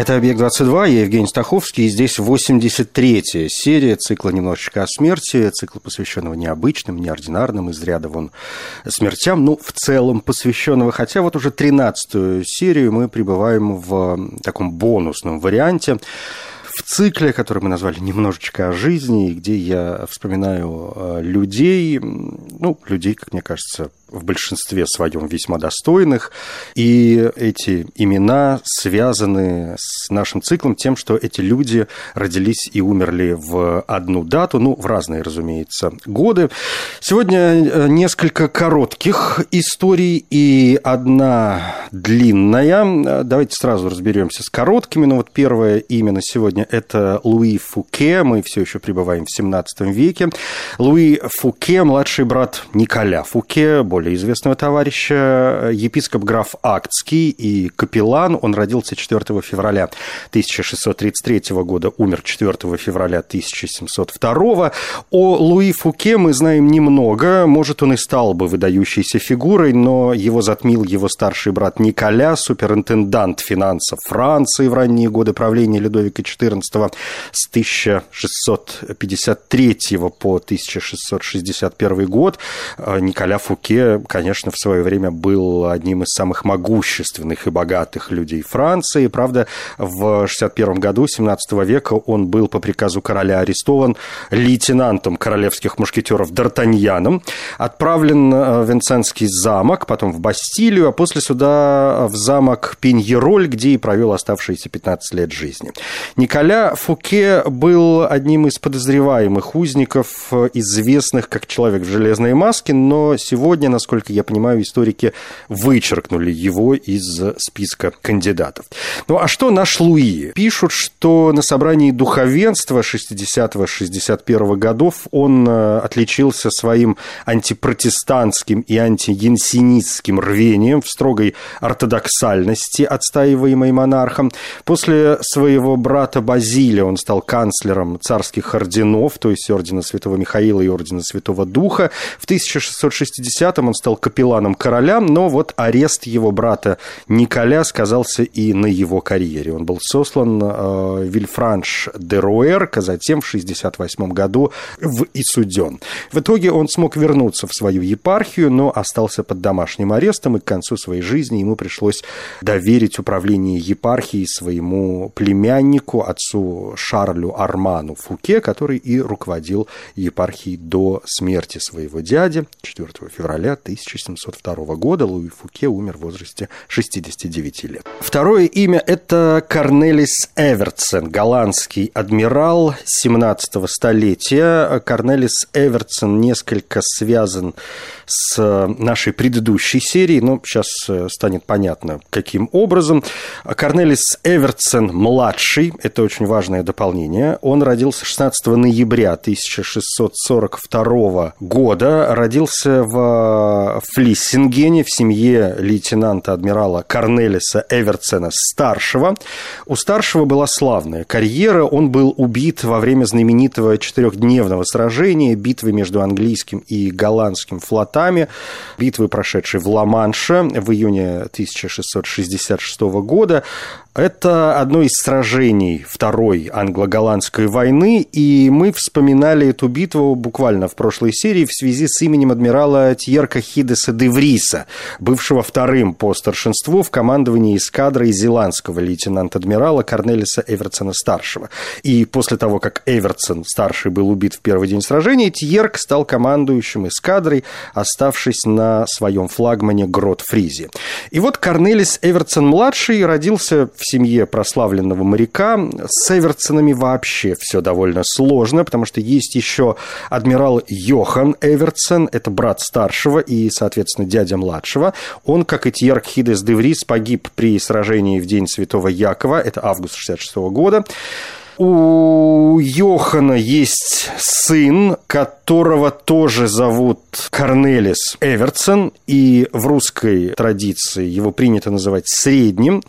Это «Объект-22», я Евгений Стаховский, и здесь 83-я серия цикла «Немножечко о смерти», цикла, посвященного необычным, неординарным, из ряда вон смертям, ну, в целом посвященного, хотя вот уже 13-ю серию мы пребываем в таком бонусном варианте, в цикле, который мы назвали «Немножечко о жизни», где я вспоминаю э, людей, ну, людей, как мне кажется, в большинстве своем весьма достойных. И эти имена связаны с нашим циклом тем, что эти люди родились и умерли в одну дату, ну, в разные, разумеется, годы. Сегодня э, несколько коротких историй и одна длинная. Давайте сразу разберемся с короткими. Ну, вот первое имя на сегодня – это Луи Фуке. Мы все еще пребываем в 17 веке. Луи Фуке – младший брат Николя Фуке, более более известного товарища, епископ граф Актский и капеллан. Он родился 4 февраля 1633 года, умер 4 февраля 1702. О Луи Фуке мы знаем немного. Может, он и стал бы выдающейся фигурой, но его затмил его старший брат Николя, суперинтендант финансов Франции в ранние годы правления Людовика XIV с 1653 по 1661 год. Николя Фуке конечно, в свое время был одним из самых могущественных и богатых людей Франции. Правда, в 61 году 17 века он был по приказу короля арестован лейтенантом королевских мушкетеров Д'Артаньяном, отправлен в Винсентский замок, потом в Бастилию, а после суда в замок Пиньероль, где и провел оставшиеся 15 лет жизни. Николя Фуке был одним из подозреваемых узников, известных как человек в железной маске, но сегодня, насколько я понимаю, историки вычеркнули его из списка кандидатов. Ну а что наш Луи? Пишут, что на собрании духовенства 60-61 годов он э, отличился своим антипротестантским и антиянсинистским рвением в строгой ортодоксальности, отстаиваемой монархом. После своего брата Базилия он стал канцлером царских орденов, то есть ордена Святого Михаила и ордена Святого Духа. В 1660-м он стал капелланом короля, но вот арест его брата Николя сказался и на его карьере. Он был сослан э, Вильфранш де Руэрк, затем в 1968 году в Исуден. В итоге он смог вернуться в свою епархию, но остался под домашним арестом, и к концу своей жизни ему пришлось доверить управление епархией своему племяннику, отцу Шарлю Арману Фуке, который и руководил епархией до смерти своего дяди 4 февраля 1702 года. Луи Фуке умер в возрасте 69 лет. Второе имя – это Корнелис Эвертсен, голландский адмирал 17 столетия. Корнелис Эвертсен несколько связан с нашей предыдущей серией, но сейчас э, станет понятно, каким образом. Корнелис Эвертсен младший, это очень важное дополнение, он родился 16 ноября 1642 года, родился в Флиссингене в семье лейтенанта-адмирала Корнелиса Эвертсена старшего. У старшего была славная карьера, он был убит во время знаменитого четырехдневного сражения, битвы между английским и голландским флотами, битвы, прошедшей в Ла-Манше в июне 1666 года. Это одно из сражений Второй англо-голландской войны, и мы вспоминали эту битву буквально в прошлой серии в связи с именем адмирала Тьерка Хидеса де Вриса, бывшего вторым по старшинству в командовании эскадрой зеландского лейтенанта-адмирала Корнелиса Эвертсона-старшего. И после того, как Эвертсон-старший был убит в первый день сражения, Тьерк стал командующим эскадрой, оставшись на своем флагмане Грот Фризи. И вот Корнелис Эвертсон-младший родился в семье прославленного моряка. С Эвертсонами вообще все довольно сложно, потому что есть еще адмирал Йохан Эвертсон, это брат старшего и, соответственно, дядя младшего. Он, как и Тьерк Хидес де Врис, погиб при сражении в день Святого Якова, это август 66 года. У Йохана есть сын, которого тоже зовут Корнелис Эвертсон, и в русской традиции его принято называть средним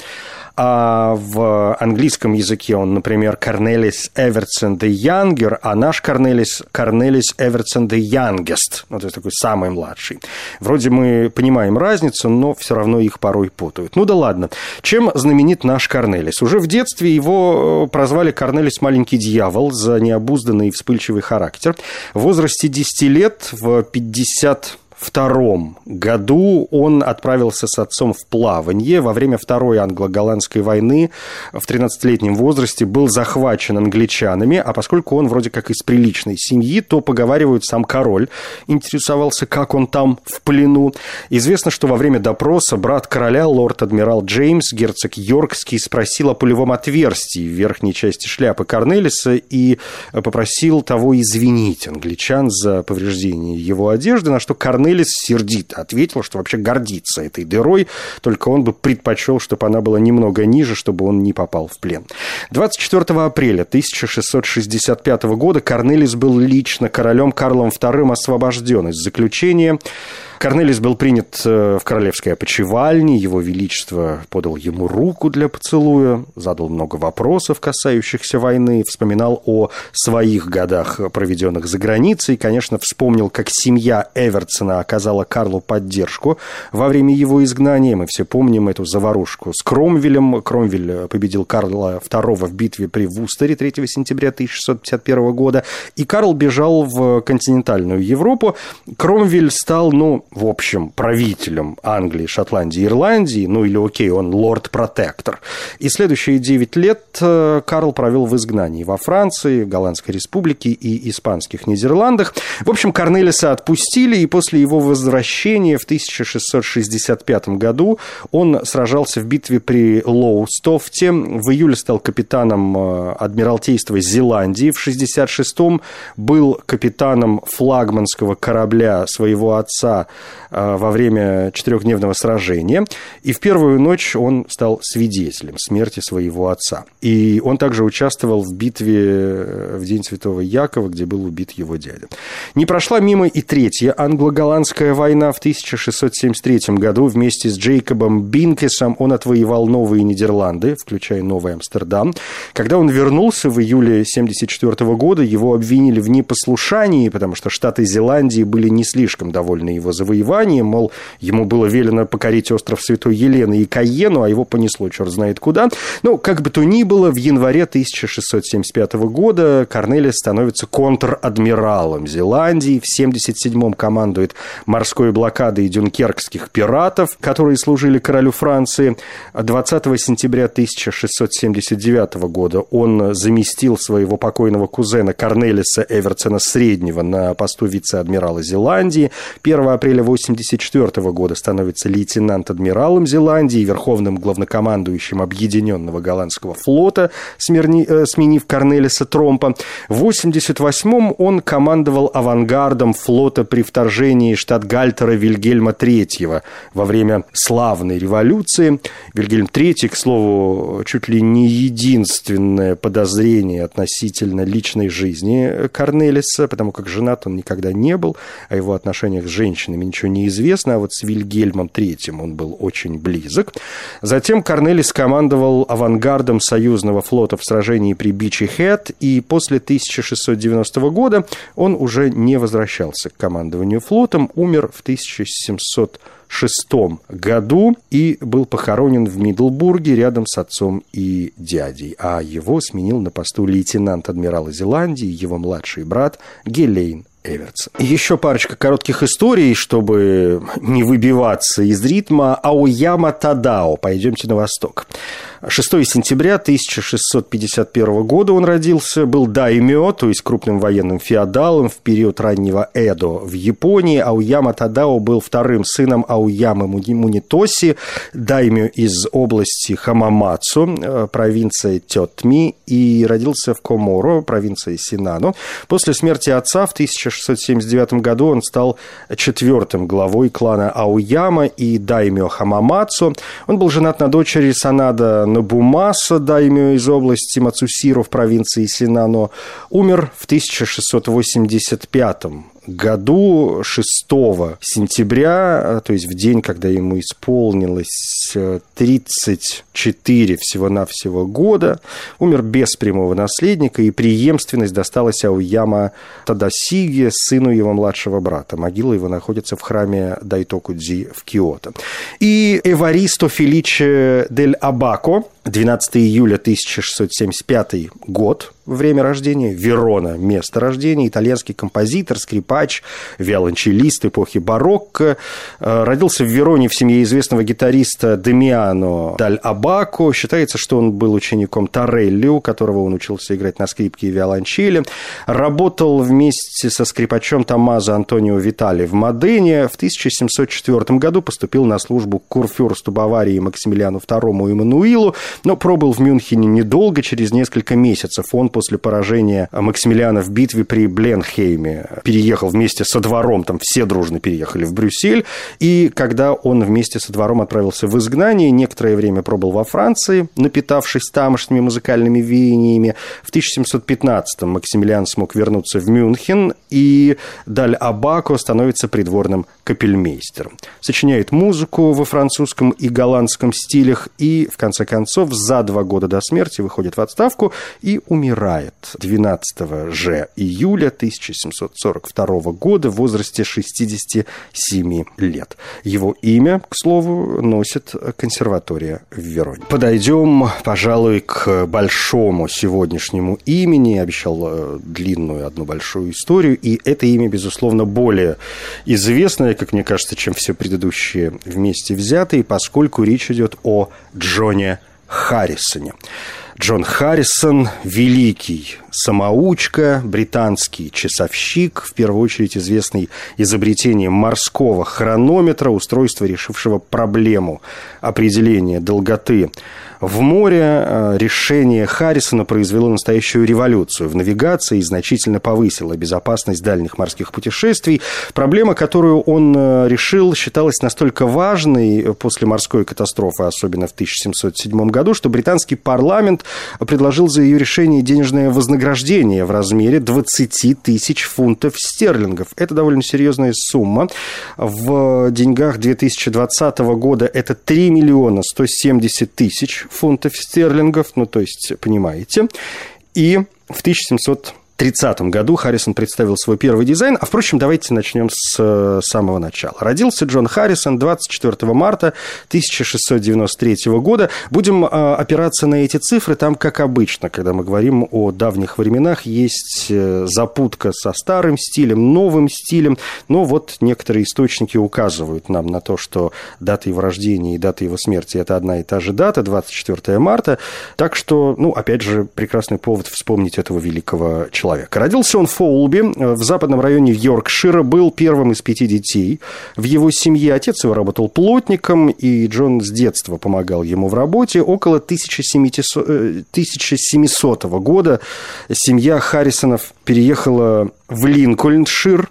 а в английском языке он, например, Корнелис Эвертсон де Янгер, а наш Корнелис Корнелис Эвертсон де Янгест, ну, то есть такой самый младший. Вроде мы понимаем разницу, но все равно их порой путают. Ну да ладно. Чем знаменит наш Корнелис? Уже в детстве его э, прозвали Корнелис Маленький Дьявол за необузданный и вспыльчивый характер. В возрасте 10 лет, в 50 1942 году он отправился с отцом в плавание. Во время Второй англо-голландской войны в 13-летнем возрасте был захвачен англичанами, а поскольку он вроде как из приличной семьи, то, поговаривают, сам король интересовался, как он там в плену. Известно, что во время допроса брат короля, лорд-адмирал Джеймс, герцог Йоркский, спросил о пулевом отверстии в верхней части шляпы Корнелиса и попросил того извинить англичан за повреждение его одежды, на что Корнелис Корнелис сердито ответил, что вообще гордится этой дырой, только он бы предпочел, чтобы она была немного ниже, чтобы он не попал в плен. 24 апреля 1665 года Корнелис был лично королем Карлом II освобожден из заключения. Корнелис был принят э, в королевской опочивальне, его величество подал ему руку для поцелуя, задал много вопросов, касающихся войны, вспоминал о своих годах, проведенных за границей, и, конечно, вспомнил, как семья Эвертсона оказала Карлу поддержку во время его изгнания. Мы все помним эту заварушку с Кромвелем. Кромвель победил Карла II в битве при Вустере 3 сентября 1651 года, и Карл бежал в континентальную Европу. Кромвель стал, ну, в общем, правителем Англии, Шотландии, Ирландии, ну или окей, он лорд-протектор. И следующие 9 лет э, Карл провел в изгнании во Франции, Голландской республике и Испанских Нидерландах. В общем, Корнелиса отпустили, и после его возвращения в 1665 году он сражался в битве при Лоустофте. В июле стал капитаном э, Адмиралтейства Зеландии. В 66-м был капитаном флагманского корабля своего отца во время четырехдневного сражения. И в первую ночь он стал свидетелем смерти своего отца. И он также участвовал в битве э, в День Святого Якова, где был убит его дядя. Не прошла мимо и третья англо-голландская война в 1673 году. Вместе с Джейкобом Бинкесом он отвоевал Новые Нидерланды, включая Новый Амстердам. Когда он вернулся в июле 1974 года, его обвинили в непослушании, потому что Штаты Зеландии были не слишком довольны его завоеванием завоеванием, мол, ему было велено покорить остров Святой Елены и Каену, а его понесло черт знает куда. Ну, как бы то ни было, в январе 1675 года Корнелия становится контр-адмиралом Зеландии, в 77-м командует морской блокадой дюнкеркских пиратов, которые служили королю Франции. 20 сентября 1679 года он заместил своего покойного кузена Корнелиса Эвертсона Среднего на посту вице-адмирала Зеландии. 1 апреля 1984 года становится лейтенант-адмиралом Зеландии и верховным главнокомандующим Объединенного голландского флота, э, сменив Корнелиса Тромпа. В 1988 он командовал авангардом флота при вторжении штат-гальтера Вильгельма III во время славной революции. Вильгельм III, к слову, чуть ли не единственное подозрение относительно личной жизни Корнелиса, потому как женат он никогда не был, о его отношениях с женщинами ничего не известно, а вот с Вильгельмом III он был очень близок. Затем Корнелис командовал авангардом союзного флота в сражении при Бичи Хэт, и после 1690 года он уже не возвращался к командованию флотом, умер в 1700 шестом году и был похоронен в Мидлбурге рядом с отцом и дядей, а его сменил на посту лейтенант адмирала Зеландии его младший брат Гелейн Эвертсон. Еще парочка коротких историй, чтобы не выбиваться из ритма. Аояма Тадао. Пойдемте на восток. 6 сентября 1651 года он родился, был даймё, то есть крупным военным феодалом в период раннего Эдо в Японии. Ауяма Тадао был вторым сыном Ауямы Мунитоси, даймё из области Хамамацу, э, провинция Тетми, и родился в Коморо, провинции Синано. После смерти отца в 1600 1679 году он стал четвертым главой клана Ауяма и даймё Хамамацу. Он был женат на дочери Санада Набумаса, даймё из области Мацусиру в провинции Синано. Умер в 1685 году 6 сентября, то есть в день, когда ему исполнилось 34 всего-навсего года, умер без прямого наследника, и преемственность досталась Ауяма Тадасиге, сыну его младшего брата. Могила его находится в храме Дайтокудзи в Киото. И Эваристо Феличе дель Абако, 12 июля 1675 год, время рождения, Верона, место рождения, итальянский композитор, скрипач, виолончелист эпохи барокко. Э, родился в Вероне в семье известного гитариста Демиано Даль Абако. Считается, что он был учеником Торелли, у которого он учился играть на скрипке и виолончели. Работал вместе со скрипачом Томазо Антонио Витали в Модене. В 1704 году поступил на службу к курфюрсту Баварии Максимилиану II Эммануилу, но пробыл в Мюнхене недолго, через несколько месяцев он после поражения Максимилиана в битве при Бленхейме переехал вместе со двором, там все дружно переехали в Брюссель, и когда он вместе со двором отправился в изгнание, некоторое время пробыл во Франции, напитавшись тамошними музыкальными веяниями. В 1715-м Максимилиан смог вернуться в Мюнхен, и Даль Абако становится придворным капельмейстером. Сочиняет музыку во французском и голландском стилях, и, в конце концов, за два года до смерти выходит в отставку и умирает 12 же июля 1742 года в возрасте 67 лет. Его имя, к слову, носит консерватория в Вероне. Подойдем, пожалуй, к большому сегодняшнему имени. Обещал э, длинную одну большую историю, и это имя, безусловно, более известное, как мне кажется, чем все предыдущие вместе взятые, поскольку речь идет о Джоне Харрисоне. Джон Харрисон – великий самоучка, британский часовщик, в первую очередь известный изобретением морского хронометра, устройства, решившего проблему определения долготы в море. Э, решение Харрисона произвело настоящую революцию в навигации и значительно повысило безопасность дальних морских путешествий. Проблема, которую он э, решил, считалась настолько важной после морской катастрофы, особенно в 1707 году, что британский парламент предложил за ее решение денежное вознаграждение в размере 20 тысяч фунтов стерлингов. Это довольно серьезная сумма. В деньгах 2020 года это 3 миллиона 170 тысяч фунтов стерлингов, ну, то есть, понимаете. И в 1700 1930 году Харрисон представил свой первый дизайн. А, впрочем, давайте начнем с э, самого начала. Родился Джон Харрисон 24 марта 1693 года. Будем э, опираться на эти цифры. Там, как обычно, когда мы говорим о давних временах, есть э, запутка со старым стилем, новым стилем. Но вот некоторые источники указывают нам на то, что дата его рождения и дата его смерти – это одна и та же дата, 24 марта. Так что, ну, опять же, прекрасный повод вспомнить этого великого человека человека. Родился он в Фоулби, э, в западном районе Йоркшира, был первым из пяти детей. В его семье отец его работал плотником, и Джон с детства помогал ему в работе. Около 1700, 1700 э, года семья Харрисонов переехала в Линкольншир,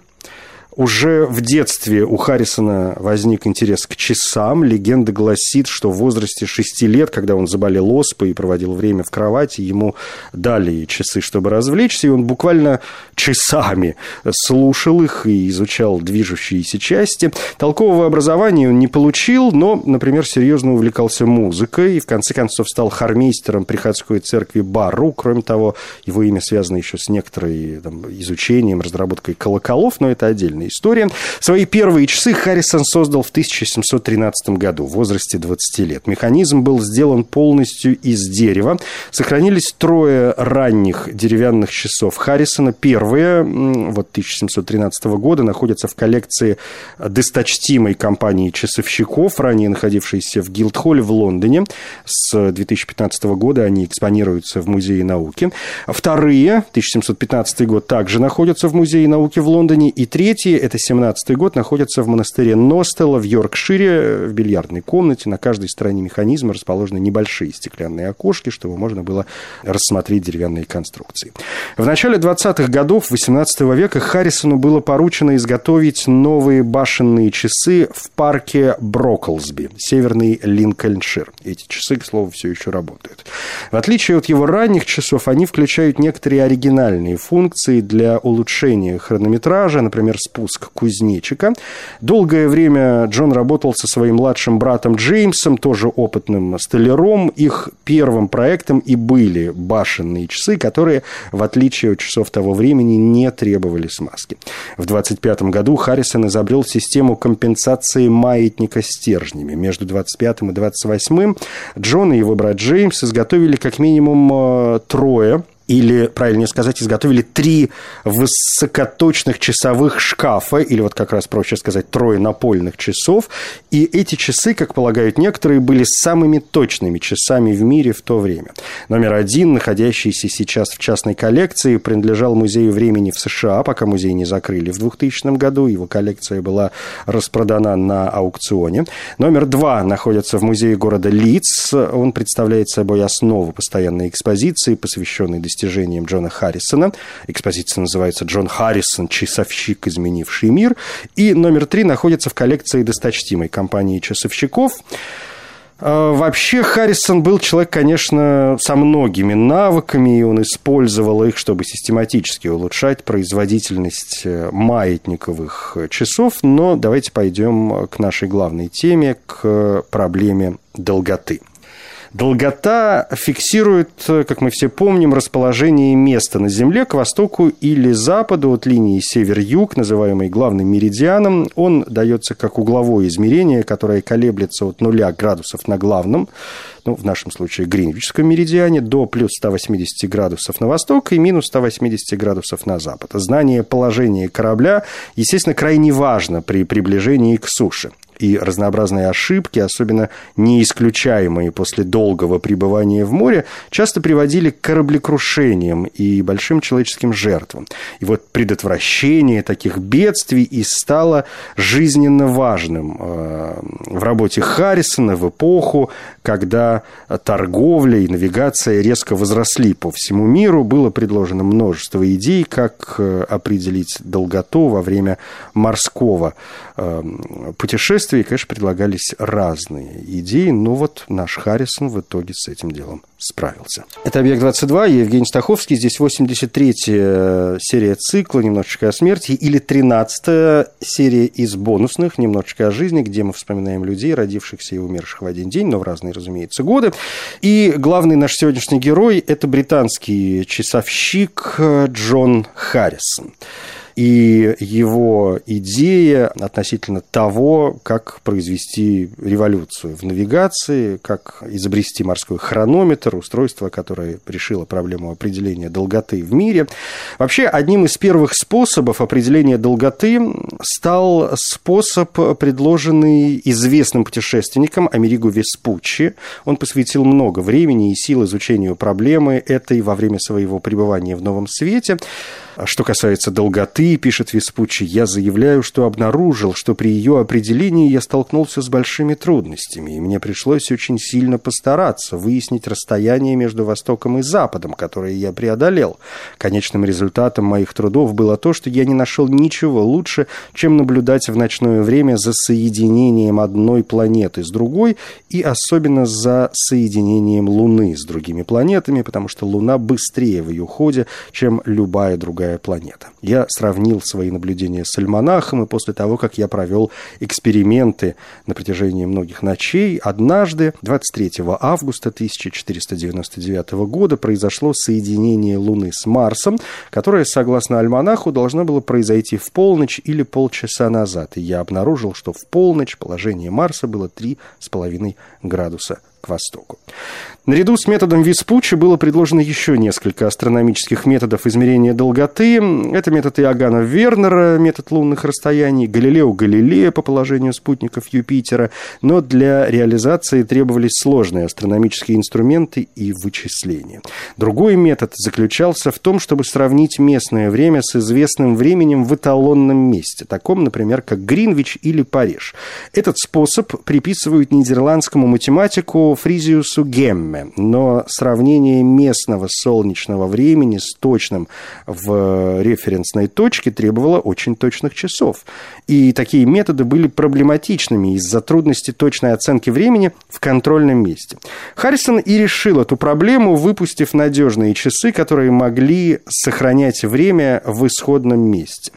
уже в детстве у Харрисона возник интерес к часам. Легенда гласит, что в возрасте 6 лет, когда он заболел оспой и проводил время в кровати, ему дали часы, чтобы развлечься, и он буквально часами слушал их и изучал движущиеся части. Толкового образования он не получил, но, например, серьезно увлекался музыкой и, в конце концов, стал хормейстером приходской церкви Бару. Кроме того, его имя связано еще с некоторой там, изучением, разработкой колоколов, но это отдельно удивительная история. Свои первые часы Харрисон создал в 1713 году, в возрасте 20 лет. Механизм был сделан полностью из дерева. Сохранились трое ранних деревянных часов Харрисона. Первые, вот 1713 года, находятся в коллекции досточтимой компании часовщиков, ранее находившейся в Гилдхолле в Лондоне. С 2015 года они экспонируются в Музее науки. Вторые, 1715 год, также находятся в Музее науки в Лондоне. И третьи Третье, это 17-й год, находится в монастыре Ностелла в Йоркшире, в бильярдной комнате. На каждой стороне механизма расположены небольшие стеклянные окошки, чтобы можно было рассмотреть деревянные конструкции. В начале 20-х годов 18 века Харрисону было поручено изготовить новые башенные часы в парке Броклсби, северный Линкольншир. Эти часы, к слову, все еще работают. В отличие от его ранних часов, они включают некоторые оригинальные функции для улучшения хронометража, например, спуск кузнечика. Долгое время Джон работал со своим младшим братом Джеймсом, тоже опытным столяром. Их первым проектом и были башенные часы, которые, в отличие от часов того времени, не требовали смазки. В 25 году Харрисон изобрел систему компенсации маятника стержнями. Между 25 и 28 Джон и его брат Джеймс изготовили как минимум э, трое или, правильнее сказать, изготовили три высокоточных часовых шкафа, или вот как раз проще сказать, трое напольных часов. И эти часы, как полагают некоторые, были самыми точными часами в мире в то время. Номер один, находящийся сейчас в частной коллекции, принадлежал Музею времени в США, пока музей не закрыли в 2000 году. Его коллекция была распродана на аукционе. Номер два находится в музее города Лидс. Он представляет собой основу постоянной экспозиции, посвященной достижениям Джона Харрисона. Экспозиция называется «Джон Харрисон. Часовщик, изменивший мир». И номер три находится в коллекции досточтимой компании часовщиков. А, вообще Харрисон был человек, конечно, со многими навыками, и он использовал их, чтобы систематически улучшать производительность э, маятниковых часов. Но давайте пойдем к нашей главной теме, к проблеме долготы. Долгота фиксирует, как мы все помним, расположение места на Земле к востоку или западу от линии север-юг, называемой главным меридианом. Он дается как угловое измерение, которое колеблется от нуля градусов на главном, ну, в нашем случае гринвичском меридиане, до плюс 180 градусов на восток и минус 180 градусов на запад. Знание положения корабля, естественно, крайне важно при приближении к суше и разнообразные ошибки, особенно неисключаемые после долгого пребывания в море, часто приводили к кораблекрушениям и большим человеческим жертвам. И вот предотвращение таких бедствий и стало жизненно важным э, в работе Харрисона в эпоху, когда торговля и навигация резко возросли по всему миру. Было предложено множество идей, как э, определить долготу во время морского э, путешествия действия, конечно, предлагались разные идеи, но вот наш Харрисон в итоге с этим делом справился. Это «Объект-22», я Евгений Стаховский, здесь 83-я серия цикла «Немножечко о смерти» или 13-я серия из бонусных «Немножечко о жизни», где мы вспоминаем людей, родившихся и умерших в один день, но в разные, разумеется, годы. И главный наш сегодняшний герой – это британский часовщик Джон Харрисон и его идея относительно того, как произвести революцию в навигации, как изобрести морской хронометр, устройство, которое решило проблему определения долготы в мире. Вообще, одним из первых способов определения долготы стал способ, предложенный известным путешественником Америго Веспуччи. Он посвятил много времени и сил изучению проблемы этой во время своего пребывания в Новом Свете. Что касается долготы, пишет Веспуччи, я заявляю, что обнаружил, что при ее определении я столкнулся с большими трудностями, и мне пришлось очень сильно постараться выяснить расстояние между Востоком и Западом, которое я преодолел. Конечным результатом моих трудов было то, что я не нашел ничего лучше, чем наблюдать в ночное время за соединением одной планеты с другой, и особенно за соединением Луны с другими планетами, потому что Луна быстрее в ее ходе, чем любая другая планета. Я сравнил свои наблюдения с альманахом, и после того, как я провел эксперименты на протяжении многих ночей, однажды, 23 августа 1499 года, произошло соединение Луны с Марсом, которое, согласно альманаху, должно было произойти в полночь или полчаса назад. И я обнаружил, что в полночь положение Марса было 3,5 градуса востоку. Наряду с методом Веспуччи было предложено еще несколько астрономических методов измерения долготы. Это метод Иоганна Вернера, метод лунных расстояний, Галилео Галилея по положению спутников Юпитера, но для реализации требовались сложные астрономические инструменты и вычисления. Другой метод заключался в том, чтобы сравнить местное время с известным временем в эталонном месте, таком, например, как Гринвич или Париж. Этот способ приписывают нидерландскому математику Фризиусу Гемме, но сравнение местного солнечного времени с точным в референсной точке требовало очень точных часов. И такие методы были проблематичными из-за трудности точной оценки времени в контрольном месте. Харрисон и решил эту проблему, выпустив надежные часы, которые могли сохранять время в исходном месте.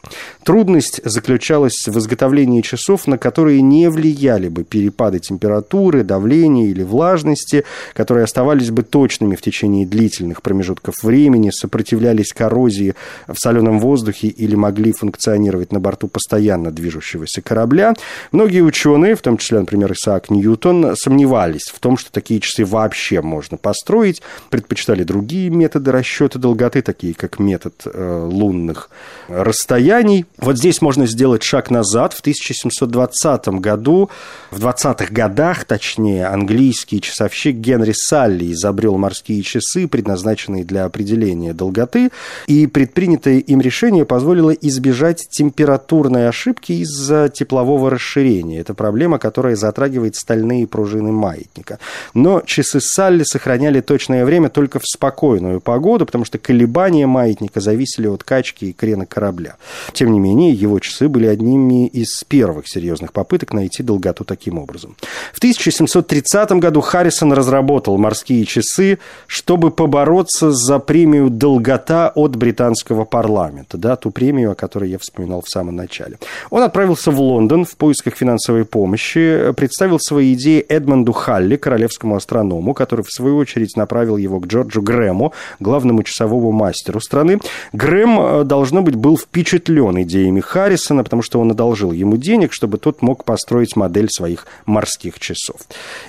Трудность заключалась в изготовлении часов, на которые не влияли бы перепады температуры, давления или влажности, которые оставались бы точными в течение длительных промежутков времени, сопротивлялись коррозии в соленом воздухе или могли функционировать на борту постоянно движущегося корабля. Многие ученые, в том числе, например, Исаак Ньютон, сомневались в том, что такие часы вообще можно построить, предпочитали другие методы расчета долготы, такие как метод э, лунных расстояний. Вот здесь можно сделать шаг назад. В 1720 году, в 20-х годах, точнее, английский часовщик Генри Салли изобрел морские часы, предназначенные для определения долготы, и предпринятое им решение позволило избежать температурной ошибки из-за теплового расширения. Это проблема, которая затрагивает стальные пружины маятника. Но часы Салли сохраняли точное время только в спокойную погоду, потому что колебания маятника зависели от качки и крена корабля. Тем не менее, его часы были одними из первых серьезных попыток найти долготу таким образом. В 1730 году Харрисон разработал морские часы, чтобы побороться за премию «Долгота» от британского парламента, да, ту премию, о которой я вспоминал в самом начале. Он отправился в Лондон в поисках финансовой помощи, представил свои идеи Эдмонду Халли, королевскому астроному, который, в свою очередь, направил его к Джорджу Грэму, главному часовому мастеру страны. Грэм, э, должно быть, был впечатлен идеями Харрисона, потому что он одолжил ему денег, чтобы тот мог построить модель своих морских часов.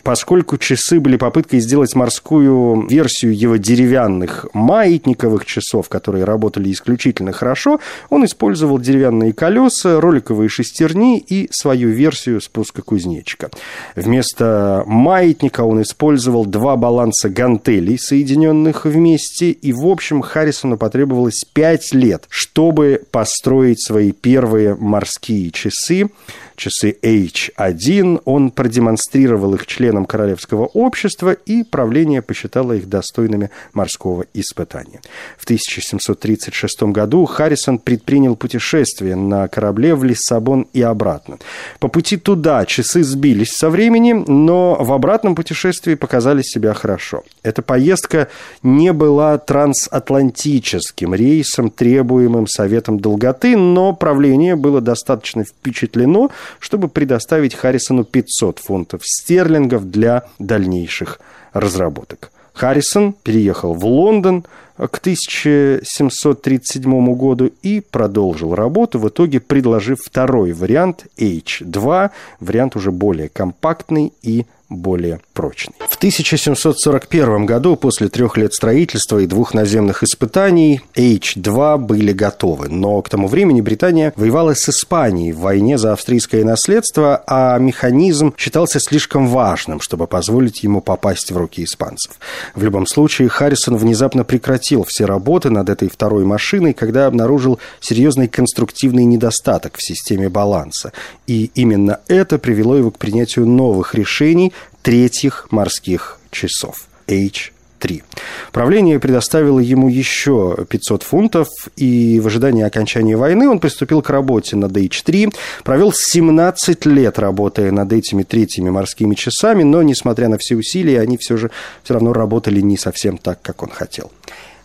Поскольку часы были попыткой сделать морскую версию его деревянных маятниковых часов, которые работали исключительно хорошо, он использовал деревянные колеса, роликовые шестерни и свою версию спуска кузнечика. Вместо маятника он использовал два баланса гантелей, соединенных вместе, и, в общем, Харрисону потребовалось пять лет, чтобы построить свои первые морские часы часы H1. Он продемонстрировал их членам Королевского общества, и правление посчитало их достойными морского испытания. В 1736 году Харрисон предпринял путешествие на корабле в Лиссабон и обратно. По пути туда часы сбились со времени, но в обратном путешествии показали себя хорошо. Эта поездка не была трансатлантическим рейсом, требуемым Советом долготы, но правление было достаточно впечатлено, чтобы предоставить Харрисону 500 фунтов стерлингов для дальнейших разработок. Харрисон переехал в Лондон к 1737 году и продолжил работу, в итоге предложив второй вариант H2, вариант уже более компактный и более прочный. В 1741 году, после трех лет строительства и двух наземных испытаний, H-2 были готовы. Но к тому времени Британия воевала с Испанией в войне за австрийское наследство, а механизм считался слишком важным, чтобы позволить ему попасть в руки испанцев. В любом случае, Харрисон внезапно прекратил все работы над этой второй машиной, когда обнаружил серьезный конструктивный недостаток в системе баланса. И именно это привело его к принятию новых решений, третьих морских часов. H 3. Правление предоставило ему еще 500 фунтов, и в ожидании окончания войны он приступил к работе над H3, провел 17 лет, работая над этими третьими морскими часами, но, несмотря на все усилия, они все же все равно работали не совсем так, как он хотел.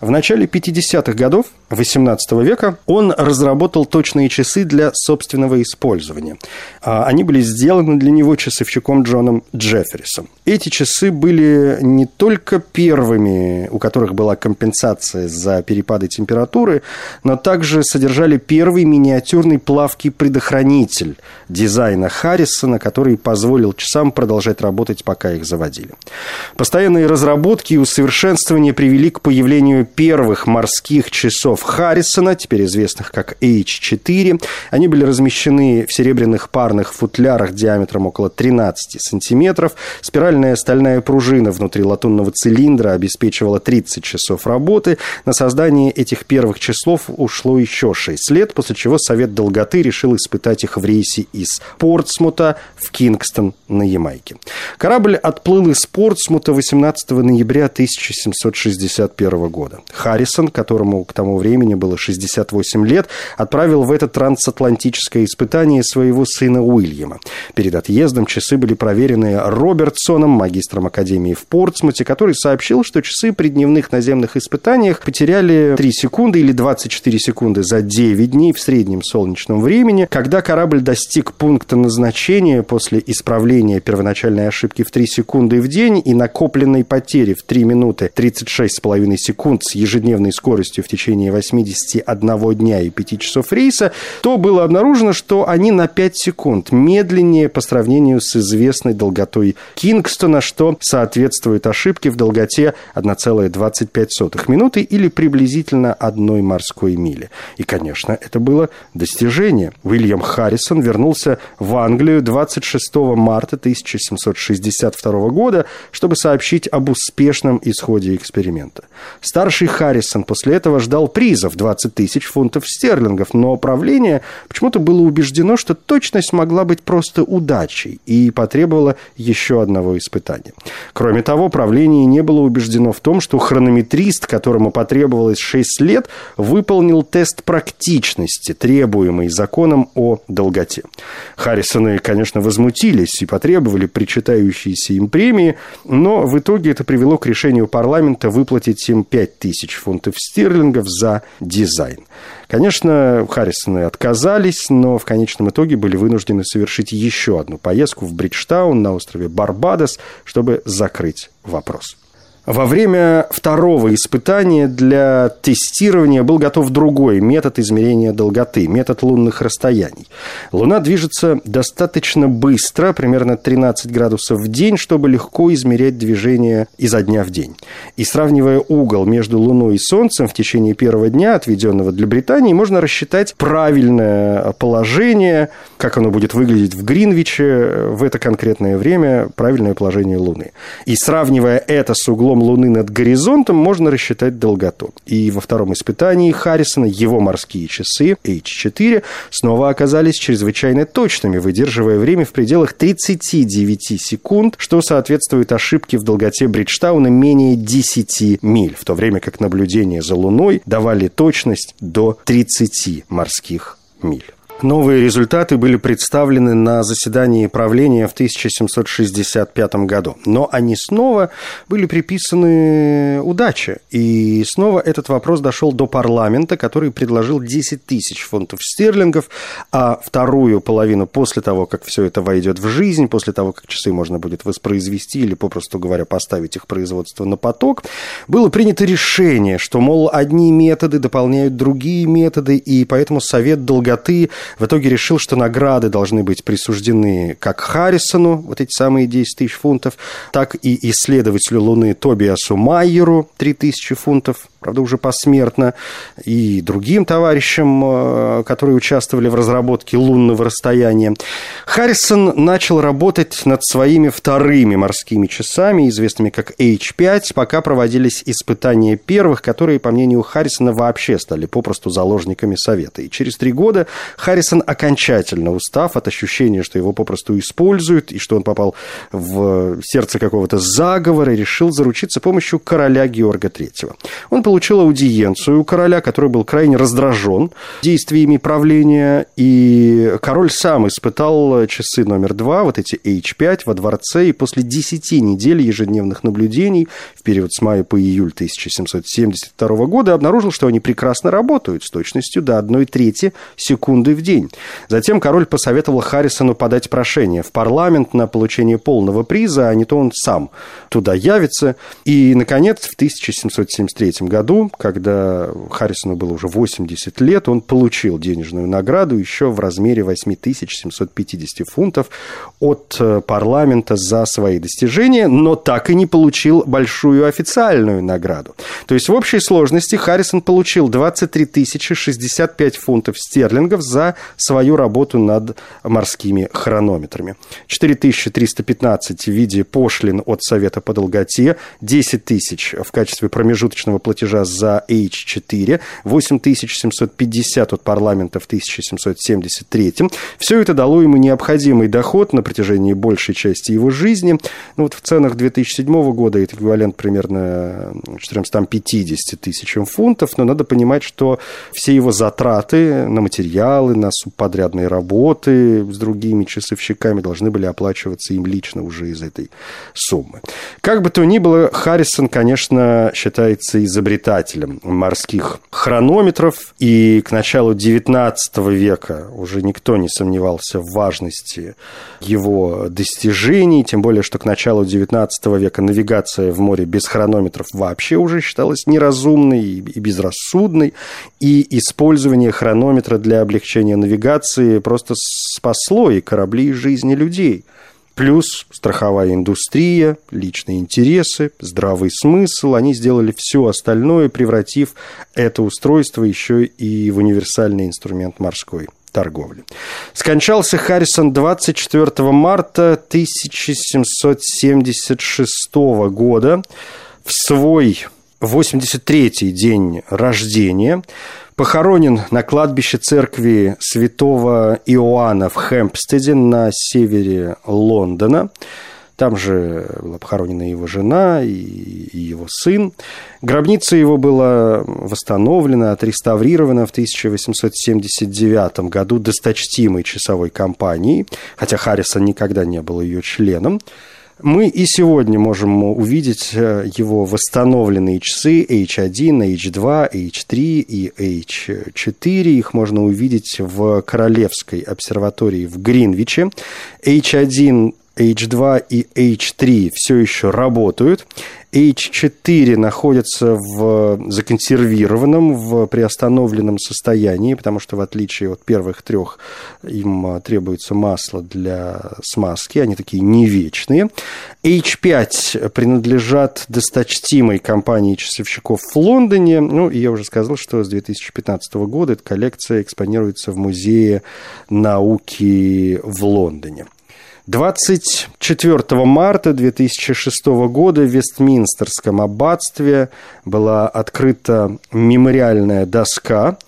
В начале 50-х годов 18 века он разработал точные часы для собственного использования. А, они были сделаны для него часовщиком Джоном Джефферисом. Эти часы были не только первыми, у которых была компенсация за перепады температуры, но также содержали первый миниатюрный плавкий предохранитель дизайна Харрисона, который позволил часам продолжать работать, пока их заводили. Постоянные разработки и усовершенствования привели к появлению первых морских часов Харрисона, теперь известных как H4. Они были размещены в серебряных парных футлярах диаметром около 13 сантиметров. Спиральная стальная пружина внутри латунного цилиндра обеспечивала 30 часов работы. На создание этих первых часов ушло еще 6 лет, после чего Совет Долготы решил испытать их в рейсе из Портсмута в Кингстон на Ямайке. Корабль отплыл из Портсмута 18 ноября 1761 года. Харрисон, которому к тому времени было 68 лет, отправил в это трансатлантическое испытание своего сына Уильяма. Перед отъездом часы были проверены Робертсоном, магистром Академии в Портсмуте, который сообщил, что часы при дневных наземных испытаниях потеряли 3 секунды или 24 секунды за 9 дней в среднем солнечном времени. Когда корабль достиг пункта назначения после исправления первоначальной ошибки в 3 секунды в день и накопленной потери в 3 минуты 36,5 секунд с ежедневной скоростью в течение 81 дня и 5 часов рейса, то было обнаружено, что они на 5 секунд медленнее по сравнению с известной долготой Кингстона, что соответствует ошибке в долготе 1,25 минуты или приблизительно одной морской мили. И, конечно, это было достижение. Уильям Харрисон вернулся в Англию 26 марта 1762 года, чтобы сообщить об успешном исходе эксперимента. Старший Харрисон после этого ждал призов 20 тысяч фунтов стерлингов, но правление почему-то было убеждено, что точность могла быть просто удачей и потребовало еще одного испытания. Кроме того, правление не было убеждено в том, что хронометрист, которому потребовалось 6 лет, выполнил тест практичности, требуемый законом о долготе. Харрисоны, конечно, возмутились и потребовали причитающиеся им премии, но в итоге это привело к решению парламента выплатить им 5000 фунтов стерлингов за дизайн. Конечно, Харрисоны отказались, но в конечном итоге были вынуждены совершить еще одну поездку в Бриджтаун на острове Барбадос, чтобы закрыть вопрос. Во время второго испытания для тестирования был готов другой метод измерения долготы, метод лунных расстояний. Луна движется достаточно быстро, примерно 13 градусов в день, чтобы легко измерять движение изо дня в день. И сравнивая угол между Луной и Солнцем в течение первого дня, отведенного для Британии, можно рассчитать правильное положение, как оно будет выглядеть в Гринвиче в это конкретное время, правильное положение Луны. И сравнивая это с углом углом Луны над горизонтом можно рассчитать долготу. И во втором испытании Харрисона его морские часы H4 снова оказались чрезвычайно точными, выдерживая время в пределах 39 секунд, что соответствует ошибке в долготе Бриджтауна менее 10 миль, в то время как наблюдения за Луной давали точность до 30 морских миль. Новые результаты были представлены на заседании правления в 1765 году. Но они снова были приписаны удаче. И снова этот вопрос дошел до парламента, который предложил 10 тысяч фунтов стерлингов, а вторую половину после того, как все это войдет в жизнь, после того, как часы можно будет воспроизвести или, попросту говоря, поставить их производство на поток, было принято решение, что, мол, одни методы дополняют другие методы, и поэтому Совет долготы в итоге решил, что награды должны быть присуждены как Харрисону, вот эти самые 10 тысяч фунтов, так и исследователю Луны Тобиасу Майеру 3 тысячи фунтов, правда, уже посмертно, и другим товарищам, э, которые участвовали в разработке лунного расстояния. Харрисон начал работать над своими вторыми морскими часами, известными как H5, пока проводились испытания первых, которые, по мнению Харрисона, вообще стали попросту заложниками Совета. И через три года Харрисон, окончательно устав от ощущения, что его попросту используют, и что он попал в сердце какого-то заговора, решил заручиться помощью короля Георга III. Он получил аудиенцию у короля, который был крайне раздражен действиями правления, и король сам испытал часы номер два, вот эти H5 во дворце, и после 10 недель ежедневных наблюдений в период с мая по июль 1772 года обнаружил, что они прекрасно работают с точностью до одной трети секунды в день. Затем король посоветовал Харрисону подать прошение в парламент на получение полного приза, а не то он сам туда явится. И, наконец, в 1773 году, когда Харрисону было уже 80 лет, он получил денежную награду еще в размере 8750 фунтов от э, парламента за свои достижения, но так и не получил большую официальную награду. То есть в общей сложности Харрисон получил 23 065 фунтов стерлингов за свою работу над морскими хронометрами. 4315 в виде пошлин от Совета по долготе, 10 тысяч в качестве промежуточного платежа за H4, 8750 от парламента в 1773. Все это дало ему необходимый доход на протяжении большей части его жизни. Ну, вот в ценах 2007 года это эквивалент примерно 450 тысячам фунтов, но надо понимать, что все его затраты на материалы, на субподрядные работы с другими часовщиками должны были оплачиваться им лично уже из этой суммы. Как бы то ни было, Харрисон, конечно, считается изобретателем морских хронометров, и к началу XIX века уже никто не сомневался в важности его достижений, тем более, что к началу XIX века навигация в море без хронометров вообще уже считалась неразумной и безрассудной, и использование хронометра для облегчения навигации просто спасло и корабли, и жизни людей – Плюс страховая индустрия, личные интересы, здравый смысл. Они сделали все остальное, превратив это устройство еще и в универсальный инструмент морской торговли. Скончался Харрисон 24 марта 1776 года в свой 83-й день рождения похоронен на кладбище церкви святого Иоанна в Хэмпстеде на севере Лондона. Там же была похоронена его жена и его сын. Гробница его была восстановлена, отреставрирована в 1879 году досточтимой часовой компанией, хотя Харрисон никогда не был ее членом. Мы и сегодня можем увидеть э, его восстановленные часы H1, H2, H3 и H4. Их можно увидеть в Королевской обсерватории в Гринвиче. H1 H2 и H3 все еще работают. H4 находится в законсервированном, в приостановленном состоянии, потому что в отличие от первых трех им требуется масло для смазки, они такие не вечные. H5 принадлежат досточтимой компании часовщиков в Лондоне. Ну, и я уже сказал, что с 2015 года эта коллекция экспонируется в Музее науки в Лондоне. 24 марта 2006 года в Вестминстерском аббатстве была открыта мемориальная доска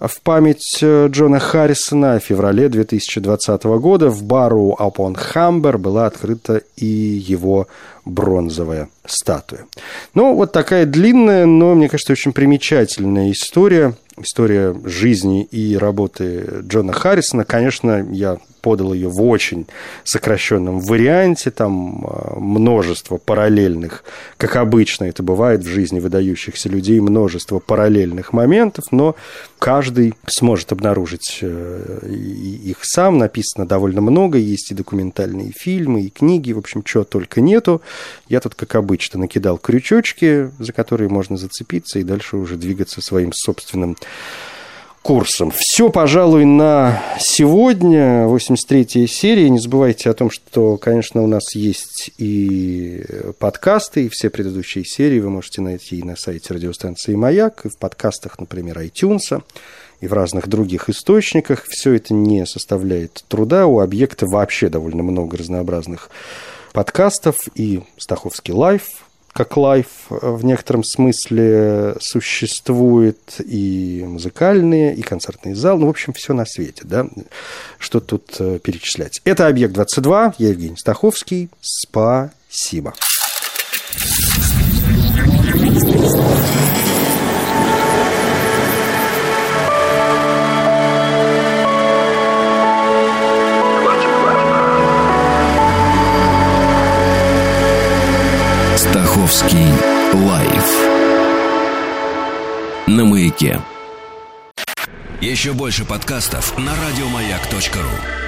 в память э, Джона Харрисона. В феврале 2020 года в бару Апон Хамбер была открыта и его бронзовая статуя. Ну, вот такая длинная, но, мне кажется, очень примечательная история. История жизни и работы Джона Харрисона. Конечно, я подал ее в очень сокращенном варианте, там а, множество параллельных, как обычно это бывает в жизни выдающихся людей, множество параллельных моментов, но каждый сможет обнаружить э, их сам, написано довольно много, есть и документальные фильмы, и книги, в общем, чего только нету. Я тут, как обычно, накидал крючочки, за которые можно зацепиться и дальше уже двигаться своим собственным курсом. Все, пожалуй, на сегодня, 83-я серия. Не забывайте о том, что, конечно, у нас есть и подкасты, и все предыдущие серии вы можете найти и на сайте радиостанции «Маяк», и в подкастах, например, iTunes, и в разных других источниках. Все это не составляет труда. У объекта вообще довольно много разнообразных подкастов и Стаховский лайф, как лайф в некотором смысле существует и музыкальные, и концертный зал, ну, в общем, все на свете, да, что тут э, перечислять. Это «Объект-22», я Евгений Стаховский, спасибо. Маяке. Еще больше подкастов на радиомаяк.ру.